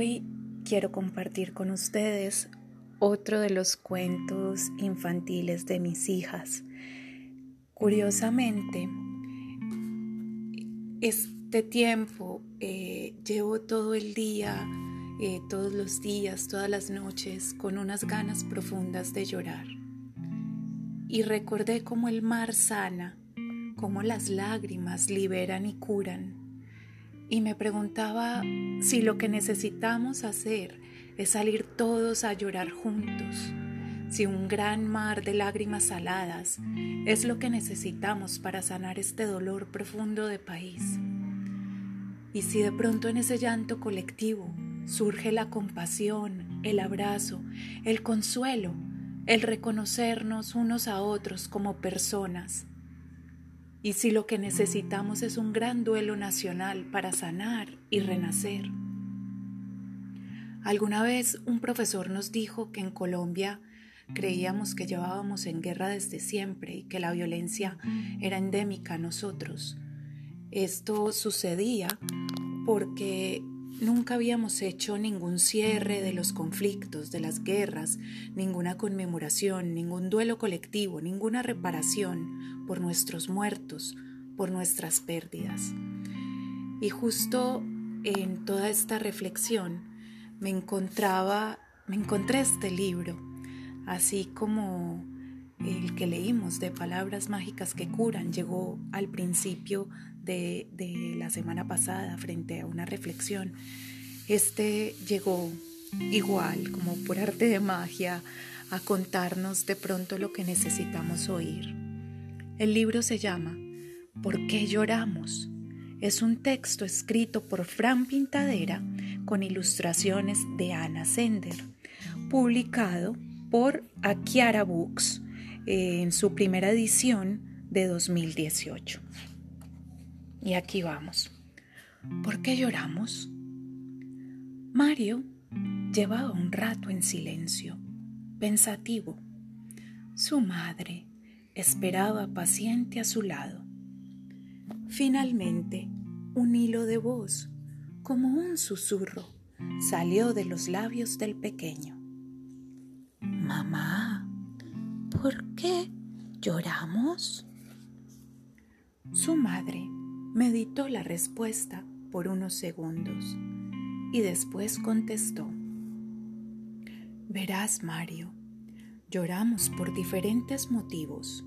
Hoy quiero compartir con ustedes otro de los cuentos infantiles de mis hijas. Curiosamente, este tiempo eh, llevo todo el día, eh, todos los días, todas las noches, con unas ganas profundas de llorar. Y recordé cómo el mar sana, cómo las lágrimas liberan y curan. Y me preguntaba si lo que necesitamos hacer es salir todos a llorar juntos, si un gran mar de lágrimas saladas es lo que necesitamos para sanar este dolor profundo de país. Y si de pronto en ese llanto colectivo surge la compasión, el abrazo, el consuelo, el reconocernos unos a otros como personas, y si lo que necesitamos es un gran duelo nacional para sanar y renacer. Alguna vez un profesor nos dijo que en Colombia creíamos que llevábamos en guerra desde siempre y que la violencia era endémica a nosotros. Esto sucedía porque Nunca habíamos hecho ningún cierre de los conflictos, de las guerras, ninguna conmemoración, ningún duelo colectivo, ninguna reparación por nuestros muertos, por nuestras pérdidas. Y justo en toda esta reflexión me encontraba, me encontré este libro, así como el que leímos de palabras mágicas que curan llegó al principio de, de, la semana pasada frente a una reflexión. Este llegó igual, como por arte de magia, a contarnos de pronto lo que necesitamos oír. El libro se llama ¿Por qué lloramos? Es un texto escrito por Fran Pintadera con ilustraciones de Ana Sender, publicado por Akiara Books en su primera edición de 2018. Y aquí vamos. ¿Por qué lloramos? Mario llevaba un rato en silencio, pensativo. Su madre esperaba paciente a su lado. Finalmente, un hilo de voz, como un susurro, salió de los labios del pequeño. Mamá. ¿Por qué lloramos? Su madre meditó la respuesta por unos segundos y después contestó, Verás, Mario, lloramos por diferentes motivos.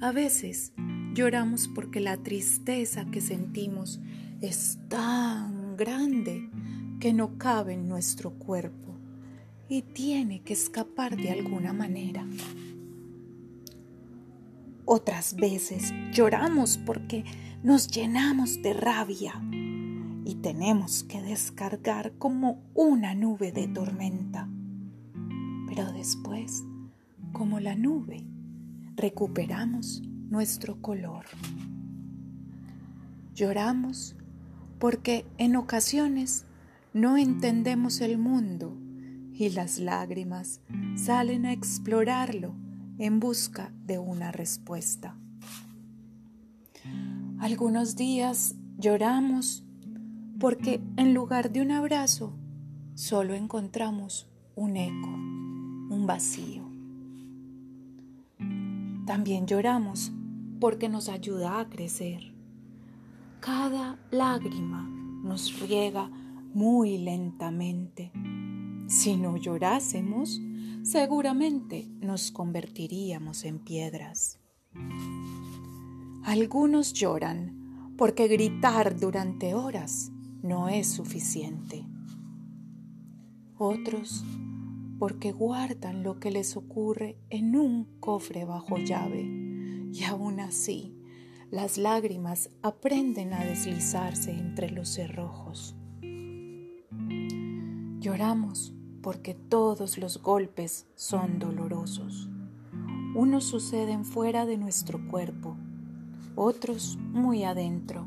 A veces lloramos porque la tristeza que sentimos es tan grande que no cabe en nuestro cuerpo y tiene que escapar de alguna manera. Otras veces lloramos porque nos llenamos de rabia y tenemos que descargar como una nube de tormenta. Pero después, como la nube, recuperamos nuestro color. Lloramos porque en ocasiones no entendemos el mundo y las lágrimas salen a explorarlo en busca de una respuesta. Algunos días lloramos porque en lugar de un abrazo solo encontramos un eco, un vacío. También lloramos porque nos ayuda a crecer. Cada lágrima nos riega muy lentamente. Si no llorásemos, seguramente nos convertiríamos en piedras. Algunos lloran porque gritar durante horas no es suficiente. Otros porque guardan lo que les ocurre en un cofre bajo llave y aún así las lágrimas aprenden a deslizarse entre los cerrojos. Lloramos porque todos los golpes son dolorosos. Unos suceden fuera de nuestro cuerpo, otros muy adentro.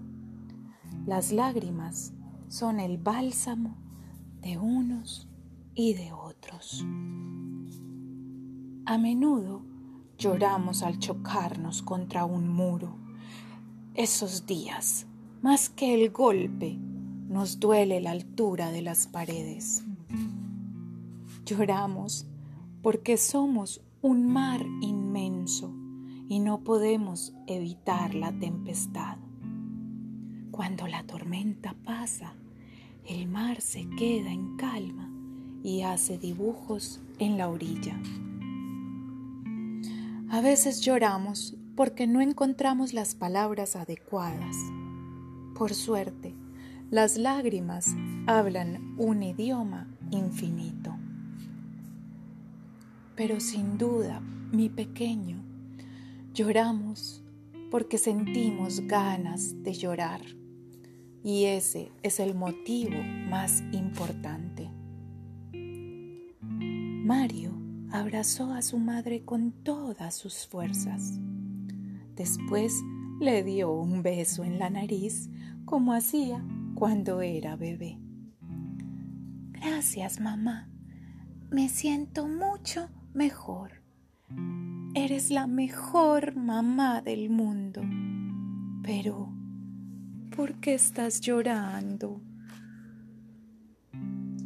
Las lágrimas son el bálsamo de unos y de otros. A menudo lloramos al chocarnos contra un muro. Esos días, más que el golpe, nos duele la altura de las paredes. Lloramos porque somos un mar inmenso y no podemos evitar la tempestad. Cuando la tormenta pasa, el mar se queda en calma y hace dibujos en la orilla. A veces lloramos porque no encontramos las palabras adecuadas. Por suerte, las lágrimas hablan un idioma infinito. Pero sin duda, mi pequeño, lloramos porque sentimos ganas de llorar. Y ese es el motivo más importante. Mario abrazó a su madre con todas sus fuerzas. Después le dio un beso en la nariz como hacía cuando era bebé. Gracias, mamá. Me siento mucho mejor. Eres la mejor mamá del mundo. Pero, ¿por qué estás llorando?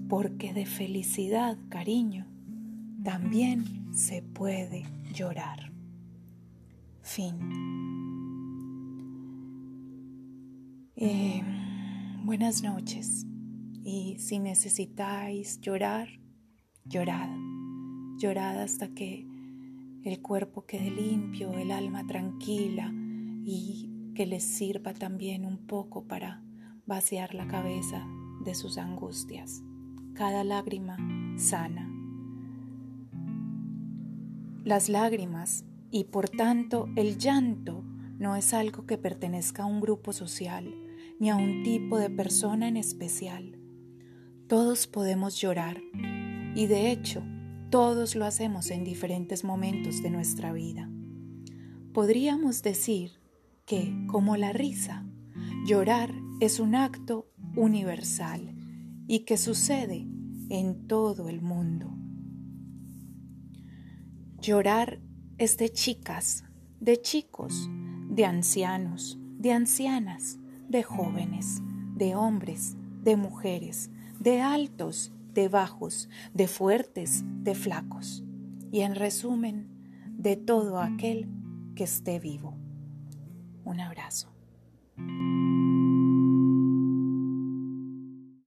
Porque de felicidad, cariño, también se puede llorar. Fin. Eh, Buenas noches. Y si necesitáis llorar, llorad. Llorad hasta que el cuerpo quede limpio, el alma tranquila y que les sirva también un poco para vaciar la cabeza de sus angustias. Cada lágrima sana. Las lágrimas y por tanto el llanto no es algo que pertenezca a un grupo social ni a un tipo de persona en especial. Todos podemos llorar y de hecho todos lo hacemos en diferentes momentos de nuestra vida. Podríamos decir que, como la risa, llorar es un acto universal y que sucede en todo el mundo. Llorar es de chicas, de chicos, de ancianos, de ancianas, de jóvenes, de hombres, de mujeres, de altos, de bajos, de fuertes, de flacos, y en resumen, de todo aquel que esté vivo. Un abrazo.